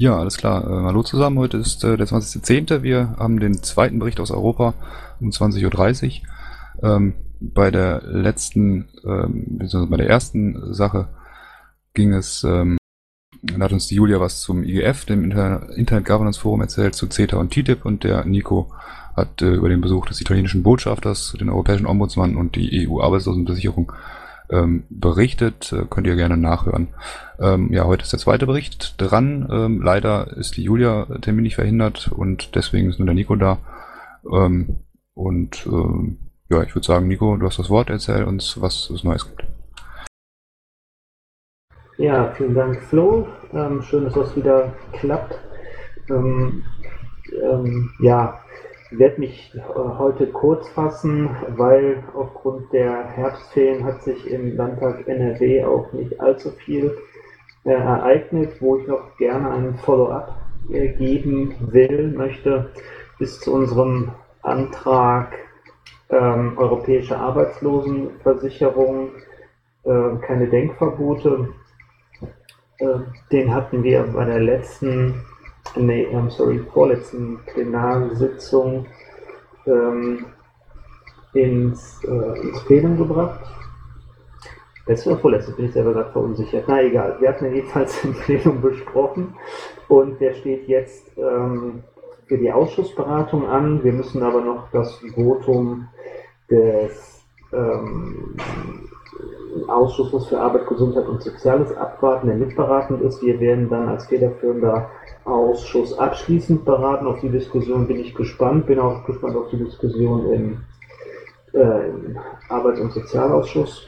Ja, alles klar. Äh, hallo zusammen, heute ist äh, der 20.10. Wir haben den zweiten Bericht aus Europa um 20.30 Uhr. Ähm, bei der letzten, ähm, beziehungsweise bei der ersten Sache ging es, ähm, dann hat uns die Julia was zum IGF, dem Inter Internet Governance Forum erzählt, zu CETA und TTIP und der Nico hat äh, über den Besuch des italienischen Botschafters, den europäischen Ombudsmann und die EU-Arbeitslosenversicherung ähm, berichtet. Äh, könnt ihr gerne nachhören. Ähm, ja, heute ist der zweite Bericht dran. Ähm, leider ist die Julia terminlich verhindert und deswegen ist nur der Nico da. Ähm, und ähm, ja, ich würde sagen, Nico, du hast das Wort. Erzähl uns, was es Neues gibt. Ja, vielen Dank, Flo. Ähm, schön, dass das wieder klappt. Ähm, ähm, ja, ich werde mich äh, heute kurz fassen, weil aufgrund der Herbstferien hat sich im Landtag NRW auch nicht allzu viel äh, ereignet, wo ich noch gerne einen Follow-up äh, geben will, möchte, bis zu unserem Antrag ähm, Europäische Arbeitslosenversicherung, äh, keine Denkverbote. Äh, den hatten wir bei der letzten nee, I'm sorry, vorletzten Plenarsitzung ähm, ins, äh, ins Plenum gebracht. Letzte oder vorletzte, bin ich selber gerade verunsichert. Na egal, wir hatten ihn jedenfalls im Plenum besprochen und der steht jetzt ähm, für die Ausschussberatung an. Wir müssen aber noch das Votum des ähm, Ausschusses für Arbeit, Gesundheit und Soziales abwarten, der mitberatend ist. Wir werden dann als federführender Ausschuss abschließend beraten. Auf die Diskussion bin ich gespannt. Bin auch gespannt auf die Diskussion im, äh, im Arbeits- und Sozialausschuss.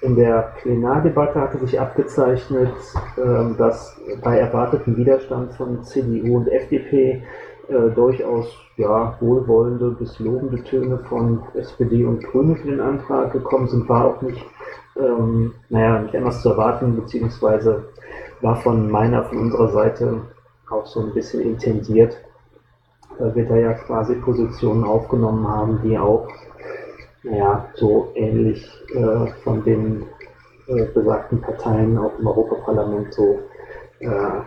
In der Plenardebatte hatte sich abgezeichnet, äh, dass bei erwartetem Widerstand von CDU und FDP äh, durchaus ja, wohlwollende bis lobende Töne von SPD und Grüne für den Antrag gekommen sind, war auch nicht, ähm, naja, nicht anders zu erwarten, beziehungsweise war von meiner, von unserer Seite auch so ein bisschen intensiert, weil wir da ja quasi Positionen aufgenommen haben, die auch, naja, so ähnlich äh, von den äh, besagten Parteien auch im Europaparlament so äh,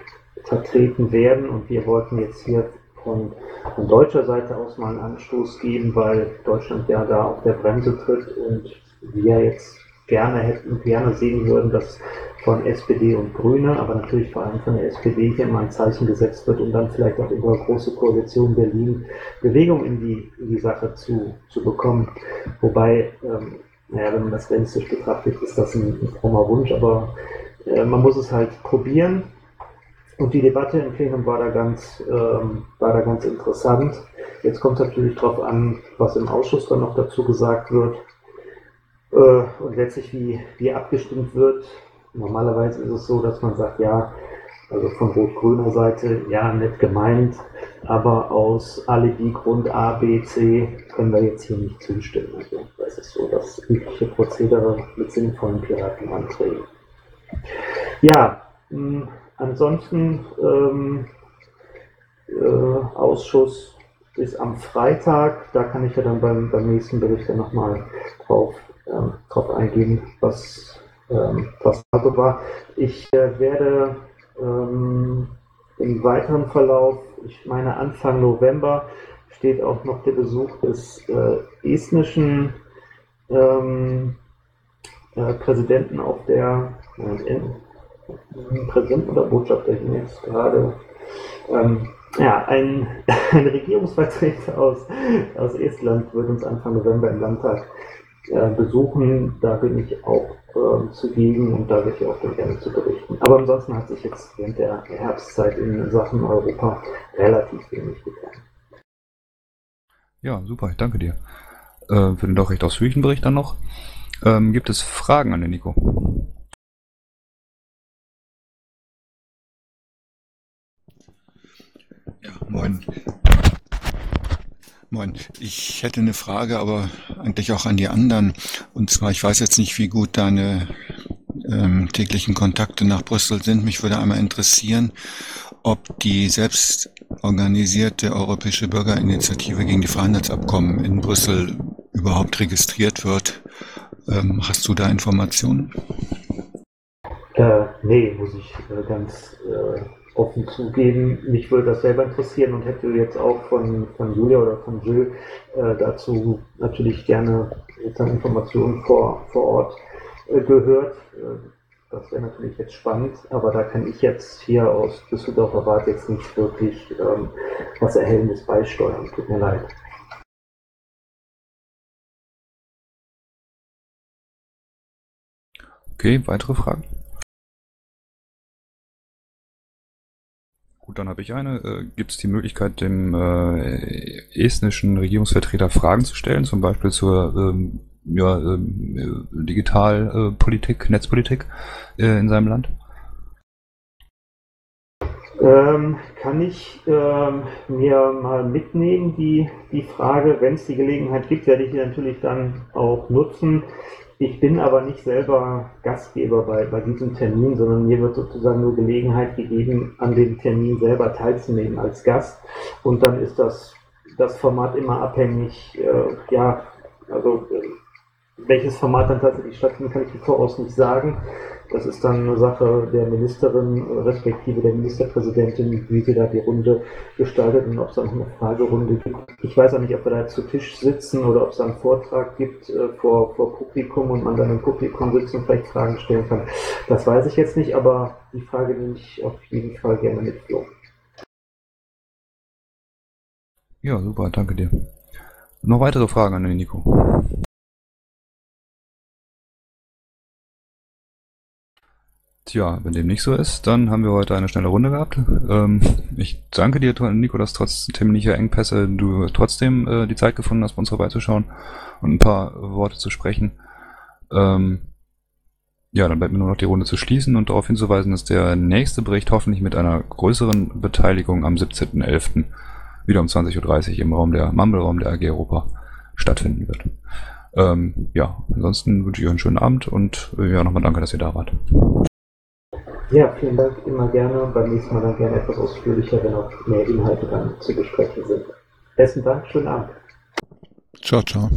vertreten werden. Und wir wollten jetzt hier von, von deutscher Seite aus mal einen Anstoß geben, weil Deutschland ja da auf der Bremse tritt und wir jetzt gerne hätten, gerne sehen würden, dass von SPD und Grüne, aber natürlich vor allem von der SPD hier mal ein Zeichen gesetzt wird, um dann vielleicht auch über große Koalition Berlin Bewegung in die, in die Sache zu, zu bekommen. Wobei, ähm, naja, wenn man das realistisch betrachtet, ist das ein, ein frommer Wunsch, aber äh, man muss es halt probieren. Und die Debatte im Plenum war da ganz, ähm, war da ganz interessant. Jetzt kommt es natürlich darauf an, was im Ausschuss dann noch dazu gesagt wird. Äh, und letztlich, wie, wie abgestimmt wird. Normalerweise ist es so, dass man sagt, ja, also von rot-grüner Seite, ja, nett gemeint, aber aus Alibi-Grund A, B, C können wir jetzt hier nicht zustimmen. Also das ist so das übliche Prozedere mit sinnvollen Piratenanträgen. Ja, mh, hm, ansonsten ähm, äh, Ausschuss ist am Freitag, da kann ich ja dann beim, beim nächsten Bericht dann nochmal drauf ähm, drauf eingehen, was, ähm, was Sache war. Ich äh, werde ähm, im weiteren Verlauf, ich meine Anfang November, steht auch noch der Besuch des äh, estnischen ähm, äh, Präsidenten auf der äh, Präsidenten oder Botschafter, bin jetzt gerade ähm, ja, ein, ein Regierungsvertreter aus, aus Estland wird uns Anfang November im Landtag äh, besuchen. Da bin ich auch äh, zugegen und da werde ich auch gerne zu berichten. Aber ansonsten hat sich jetzt während der Herbstzeit in Sachen Europa relativ wenig getan. Ja, super, ich danke dir. Äh, für den doch recht ausführlichen Bericht dann noch. Ähm, gibt es Fragen an den Nico? Ja, moin. Moin. Ich hätte eine Frage, aber eigentlich auch an die anderen. Und zwar, ich weiß jetzt nicht, wie gut deine ähm, täglichen Kontakte nach Brüssel sind. Mich würde einmal interessieren, ob die selbst organisierte Europäische Bürgerinitiative gegen die Freihandelsabkommen in Brüssel überhaupt registriert wird. Ähm, hast du da Informationen? Äh, nee, muss ich äh, ganz äh, offen zugeben. Mich würde das selber interessieren und hätte jetzt auch von, von Julia oder von Jill äh, dazu natürlich gerne Informationen vor, vor Ort äh, gehört. Äh, das wäre natürlich jetzt spannend, aber da kann ich jetzt hier aus Düsseldorfer Rat jetzt nicht wirklich ähm, was Erhellendes beisteuern. Tut mir leid. Okay, weitere Fragen? Gut, dann habe ich eine. Äh, Gibt es die Möglichkeit, dem äh, estnischen Regierungsvertreter Fragen zu stellen, zum Beispiel zur ähm, ja, ähm, Digitalpolitik, Netzpolitik äh, in seinem Land? Ähm, kann ich ähm, mir mal mitnehmen, die, die Frage, wenn es die Gelegenheit gibt, werde ich die natürlich dann auch nutzen. Ich bin aber nicht selber Gastgeber bei, bei diesem Termin, sondern mir wird sozusagen nur Gelegenheit gegeben, an dem Termin selber teilzunehmen als Gast. Und dann ist das, das Format immer abhängig, äh, ja, also äh, welches Format dann tatsächlich stattfindet, kann ich im Voraus nicht sagen. Das ist dann eine Sache der Ministerin respektive der Ministerpräsidentin, wie sie da die Runde gestaltet und ob es dann eine Fragerunde gibt. Ich weiß auch nicht, ob wir da zu Tisch sitzen oder ob es einen Vortrag gibt äh, vor, vor Publikum und man dann im Publikum sitzt und vielleicht Fragen stellen kann. Das weiß ich jetzt nicht, aber die Frage nehme ich auf jeden Fall gerne mit, Flo. Ja, super, danke dir. Noch weitere Fragen an den Nico? Tja, wenn dem nicht so ist, dann haben wir heute eine schnelle Runde gehabt. Ähm, ich danke dir, Nico, dass trotz terminlicher Engpässe du trotzdem äh, die Zeit gefunden hast, bei uns vorbeizuschauen und ein paar Worte zu sprechen. Ähm, ja, dann bleibt mir nur noch die Runde zu schließen und darauf hinzuweisen, dass der nächste Bericht hoffentlich mit einer größeren Beteiligung am 17.11. wieder um 20.30 Uhr im Raum der Mumble-Raum der AG Europa stattfinden wird. Ähm, ja, ansonsten wünsche ich euch einen schönen Abend und äh, ja, nochmal danke, dass ihr da wart. Ja, vielen Dank, immer gerne beim nächsten Mal dann gerne etwas ausführlicher, wenn auch mehr Inhalte dann zu besprechen sind. Besten Dank, schönen Abend. Ciao, ciao.